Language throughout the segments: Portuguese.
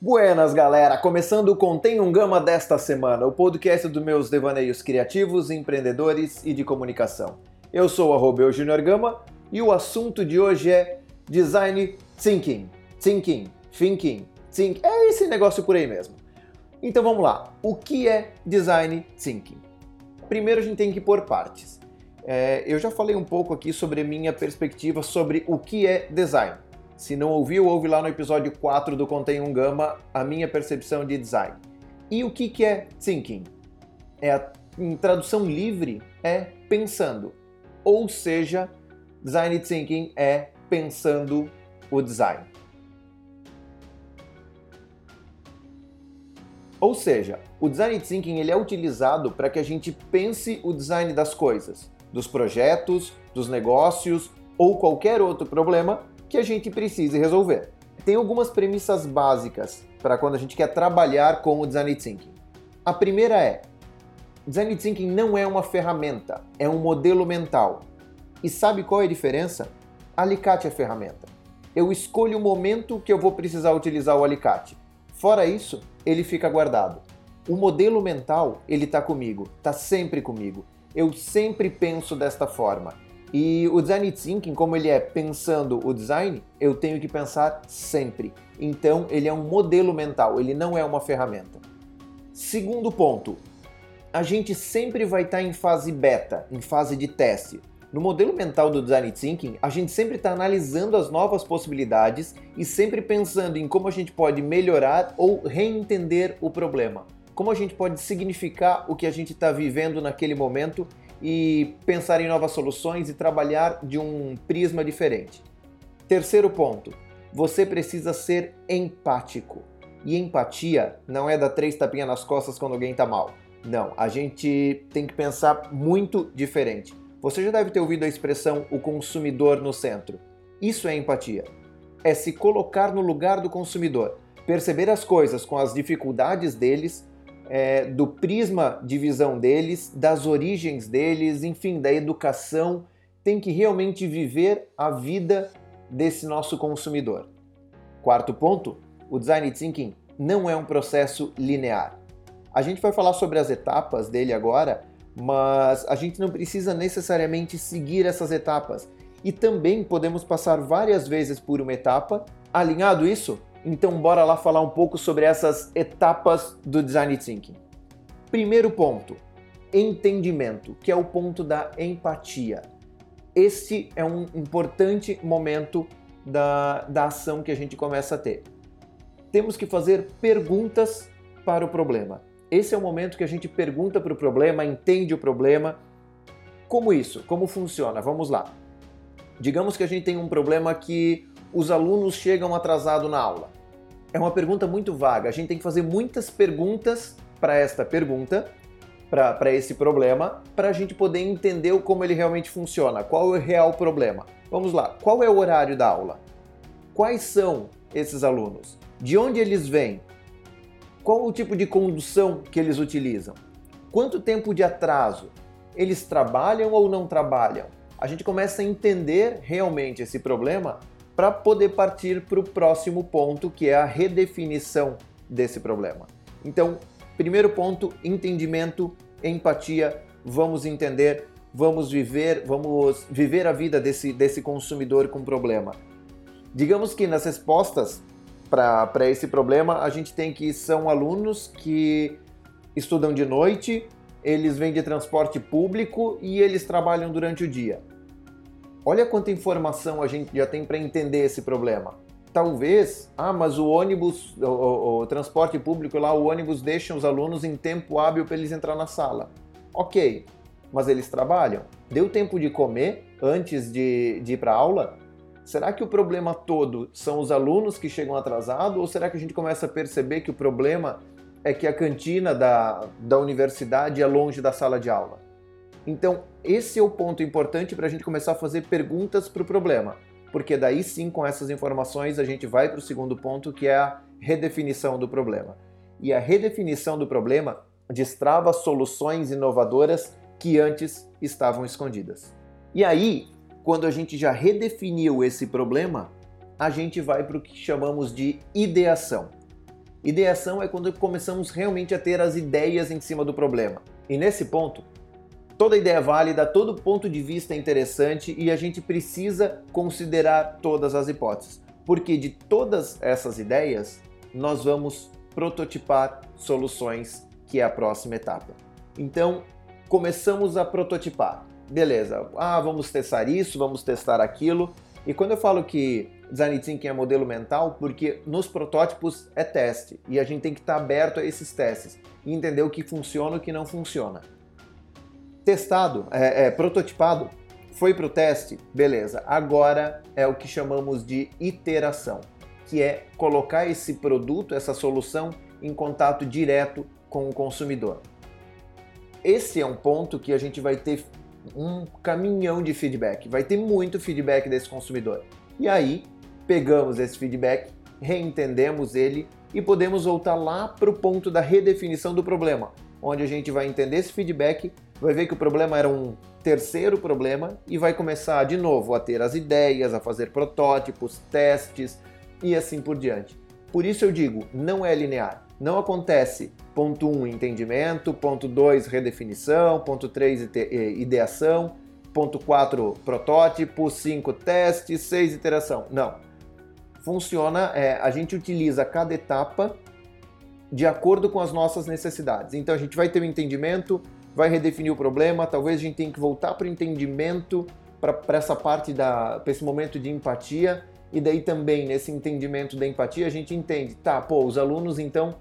Buenas, galera! Começando o Contém um Gama desta semana, o podcast dos meus devaneios criativos, empreendedores e de comunicação. Eu sou o arroba Junior Gama e o assunto de hoje é Design Thinking. Thinking, thinking, think. É esse negócio por aí mesmo. Então vamos lá. O que é Design Thinking? Primeiro a gente tem que pôr partes. É, eu já falei um pouco aqui sobre a minha perspectiva sobre o que é design. Se não ouviu, ouve lá no episódio 4 do Contém um Gama a minha percepção de design. E o que, que é thinking? É a, em tradução livre, é pensando. Ou seja, design thinking é pensando o design. Ou seja, o design thinking ele é utilizado para que a gente pense o design das coisas dos projetos, dos negócios ou qualquer outro problema que a gente precise resolver. Tem algumas premissas básicas para quando a gente quer trabalhar com o design thinking. A primeira é: design thinking não é uma ferramenta, é um modelo mental. E sabe qual é a diferença? Alicate é ferramenta. Eu escolho o momento que eu vou precisar utilizar o alicate. Fora isso, ele fica guardado. O modelo mental, ele está comigo, está sempre comigo eu sempre penso desta forma. E o design thinking, como ele é pensando o design, eu tenho que pensar sempre. Então, ele é um modelo mental, ele não é uma ferramenta. Segundo ponto, a gente sempre vai estar em fase beta, em fase de teste. No modelo mental do design thinking, a gente sempre está analisando as novas possibilidades e sempre pensando em como a gente pode melhorar ou reentender o problema como a gente pode significar o que a gente está vivendo naquele momento e pensar em novas soluções e trabalhar de um prisma diferente. Terceiro ponto, você precisa ser empático. E empatia não é dar três tapinhas nas costas quando alguém está mal. Não, a gente tem que pensar muito diferente. Você já deve ter ouvido a expressão o consumidor no centro. Isso é empatia. É se colocar no lugar do consumidor, perceber as coisas com as dificuldades deles é, do prisma de visão deles, das origens deles, enfim, da educação, tem que realmente viver a vida desse nosso consumidor. Quarto ponto, o design thinking não é um processo linear. A gente vai falar sobre as etapas dele agora, mas a gente não precisa necessariamente seguir essas etapas. E também podemos passar várias vezes por uma etapa. Alinhado isso, então, bora lá falar um pouco sobre essas etapas do design thinking. Primeiro ponto, entendimento, que é o ponto da empatia. Esse é um importante momento da, da ação que a gente começa a ter. Temos que fazer perguntas para o problema. Esse é o momento que a gente pergunta para o problema, entende o problema. Como isso? Como funciona? Vamos lá. Digamos que a gente tem um problema que os alunos chegam atrasados na aula é uma pergunta muito vaga. A gente tem que fazer muitas perguntas para esta pergunta, para esse problema, para a gente poder entender como ele realmente funciona, qual é o real problema. Vamos lá, qual é o horário da aula? Quais são esses alunos? De onde eles vêm? Qual o tipo de condução que eles utilizam? Quanto tempo de atraso? Eles trabalham ou não trabalham? A gente começa a entender realmente esse problema para poder partir para o próximo ponto, que é a redefinição desse problema. Então, primeiro ponto, entendimento, empatia, vamos entender, vamos viver, vamos viver a vida desse, desse consumidor com problema. Digamos que nas respostas para esse problema, a gente tem que são alunos que estudam de noite, eles vêm de transporte público e eles trabalham durante o dia. Olha quanta informação a gente já tem para entender esse problema. Talvez, ah, mas o ônibus, o, o, o, transporte público lá, o ônibus deixa os alunos em tempo hábil para eles entrar na sala. Ok, mas eles trabalham. Deu tempo de comer antes de, de ir para aula? Será que o problema todo são os alunos que chegam atrasados ou será que a gente começa a perceber que o problema é que a cantina da, da universidade é longe da sala de aula? Então, esse é o ponto importante para a gente começar a fazer perguntas para o problema, porque daí sim, com essas informações, a gente vai para o segundo ponto, que é a redefinição do problema. E a redefinição do problema destrava soluções inovadoras que antes estavam escondidas. E aí, quando a gente já redefiniu esse problema, a gente vai para o que chamamos de ideação. Ideação é quando começamos realmente a ter as ideias em cima do problema. E nesse ponto, toda ideia é válida, todo ponto de vista é interessante e a gente precisa considerar todas as hipóteses. Porque de todas essas ideias, nós vamos prototipar soluções, que é a próxima etapa. Então, começamos a prototipar. Beleza, ah, vamos testar isso, vamos testar aquilo. E quando eu falo que Design Thinking é modelo mental porque nos protótipos é teste e a gente tem que estar aberto a esses testes e entender o que funciona e o que não funciona. Testado, é, é, prototipado, foi para o teste, beleza. Agora é o que chamamos de iteração, que é colocar esse produto, essa solução, em contato direto com o consumidor. Esse é um ponto que a gente vai ter um caminhão de feedback, vai ter muito feedback desse consumidor. E aí pegamos esse feedback, reentendemos ele e podemos voltar lá para o ponto da redefinição do problema, onde a gente vai entender esse feedback, vai ver que o problema era um terceiro problema e vai começar de novo a ter as ideias, a fazer protótipos, testes e assim por diante. Por isso eu digo, não é linear. Não acontece ponto 1, um, entendimento, ponto 2, redefinição, ponto 3, ideação, ponto 4, protótipo, 5, teste, 6, iteração. Não funciona, é, a gente utiliza cada etapa de acordo com as nossas necessidades. Então a gente vai ter um entendimento, vai redefinir o problema, talvez a gente tenha que voltar para o entendimento, para essa parte da, para esse momento de empatia, e daí também nesse entendimento da empatia a gente entende, tá, pô, os alunos então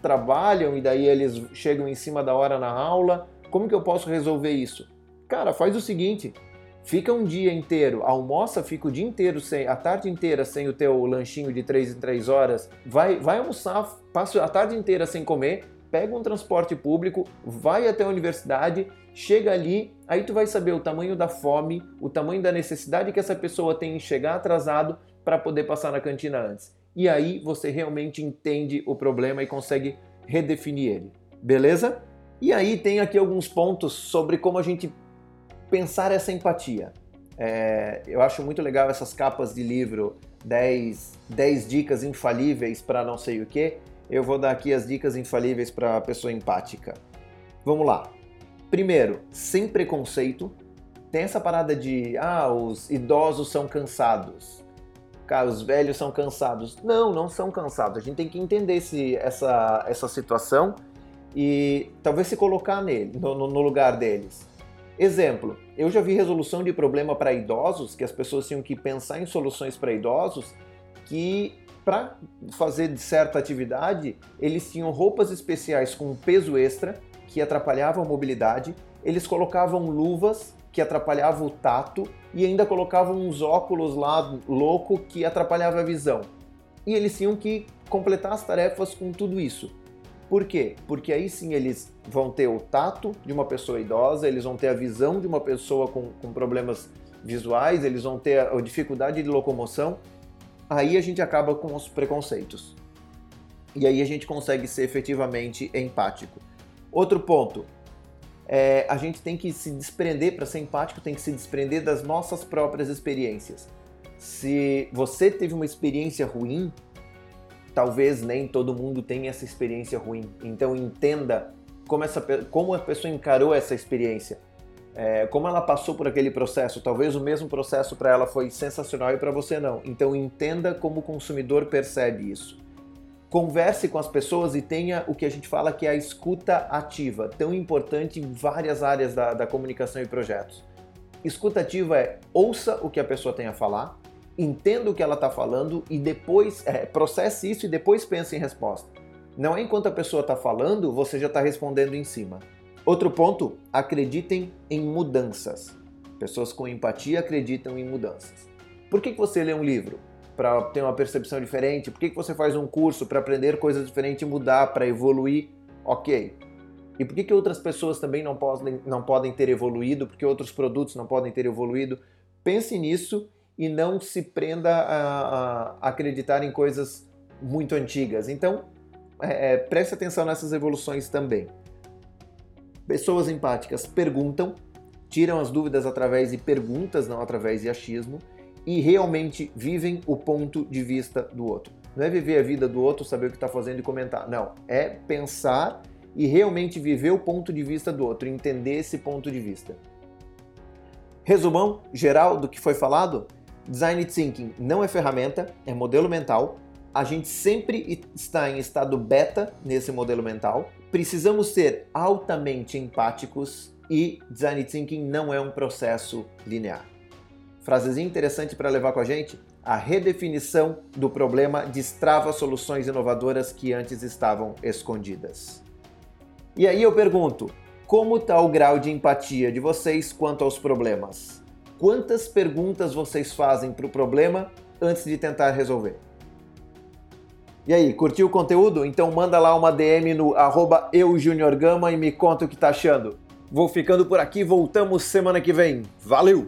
trabalham e daí eles chegam em cima da hora na aula, como que eu posso resolver isso? Cara, faz o seguinte, fica um dia inteiro, almoça, fica o dia inteiro, sem, a tarde inteira sem o teu lanchinho de 3 em 3 horas, vai, vai almoçar, passa a tarde inteira sem comer, pega um transporte público, vai até a universidade, chega ali, aí tu vai saber o tamanho da fome, o tamanho da necessidade que essa pessoa tem em chegar atrasado para poder passar na cantina antes. E aí você realmente entende o problema e consegue redefinir ele. Beleza? E aí tem aqui alguns pontos sobre como a gente pensar essa empatia. É, eu acho muito legal essas capas de livro, 10, 10 dicas infalíveis para não sei o que. Eu vou dar aqui as dicas infalíveis para a pessoa empática. Vamos lá. Primeiro, sem preconceito. Tem essa parada de, ah, os idosos são cansados. Os velhos são cansados. Não, não são cansados. A gente tem que entender esse, essa, essa situação e talvez se colocar nele, no, no lugar deles. Exemplo, eu já vi resolução de problema para idosos, que as pessoas tinham que pensar em soluções para idosos, que para fazer certa atividade, eles tinham roupas especiais com peso extra, que atrapalhavam a mobilidade, eles colocavam luvas que atrapalhavam o tato e ainda colocavam uns óculos lá louco que atrapalhava a visão. E eles tinham que completar as tarefas com tudo isso. Por quê? Porque aí sim eles vão ter o tato de uma pessoa idosa, eles vão ter a visão de uma pessoa com, com problemas visuais, eles vão ter a, a dificuldade de locomoção. Aí a gente acaba com os preconceitos. E aí a gente consegue ser efetivamente empático. Outro ponto, é, a gente tem que se desprender, para ser empático, tem que se desprender das nossas próprias experiências. Se você teve uma experiência ruim, talvez nem todo mundo tenha essa experiência ruim. Então entenda como, essa, como a pessoa encarou essa experiência, é, como ela passou por aquele processo. Talvez o mesmo processo para ela foi sensacional e para você não. Então entenda como o consumidor percebe isso. Converse com as pessoas e tenha o que a gente fala que é a escuta ativa, tão importante em várias áreas da, da comunicação e projetos. Escuta ativa é ouça o que a pessoa tem a falar, entenda o que ela está falando e depois é, processe isso e depois pense em resposta. Não é enquanto a pessoa está falando, você já está respondendo em cima. Outro ponto, acreditem em mudanças. Pessoas com empatia acreditam em mudanças. Por que, que você lê um livro? Para ter uma percepção diferente? Por que, que você faz um curso para aprender coisas diferentes e mudar, para evoluir? Ok. E por que, que outras pessoas também não podem, não podem ter evoluído? Porque outros produtos não podem ter evoluído? Pense nisso e não se prenda a, a acreditar em coisas muito antigas. Então, é, é, preste atenção nessas evoluções também. Pessoas empáticas perguntam, tiram as dúvidas através de perguntas, não através de achismo, e realmente vivem o ponto de vista do outro. Não é viver a vida do outro, saber o que está fazendo e comentar. Não, é pensar e realmente viver o ponto de vista do outro, entender esse ponto de vista. Resumão geral do que foi falado? Design Thinking não é ferramenta, é modelo mental. A gente sempre está em estado beta nesse modelo mental. Precisamos ser altamente empáticos e Design Thinking não é um processo linear. Frasezinha interessante para levar com a gente? A redefinição do problema destrava soluções inovadoras que antes estavam escondidas. E aí eu pergunto, como está o grau de empatia de vocês quanto aos problemas? Quantas perguntas vocês fazem para o problema antes de tentar resolver? E aí, curtiu o conteúdo? Então manda lá uma DM no arroba eujuniorgama e me conta o que tá achando. Vou ficando por aqui, voltamos semana que vem. Valeu!